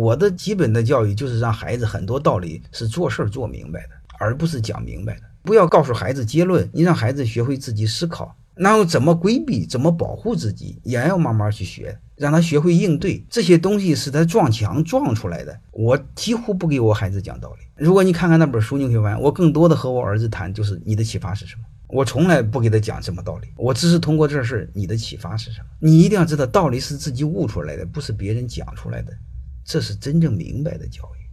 我的基本的教育就是让孩子很多道理是做事儿做明白的，而不是讲明白的。不要告诉孩子结论，你让孩子学会自己思考，然后怎么规避、怎么保护自己，也要慢慢去学，让他学会应对。这些东西是他撞墙撞出来的。我几乎不给我孩子讲道理。如果你看看那本书，你会发现，我更多的和我儿子谈就是你的启发是什么。我从来不给他讲什么道理，我只是通过这事你的启发是什么？你一定要知道，道理是自己悟出来的，不是别人讲出来的，这是真正明白的教育。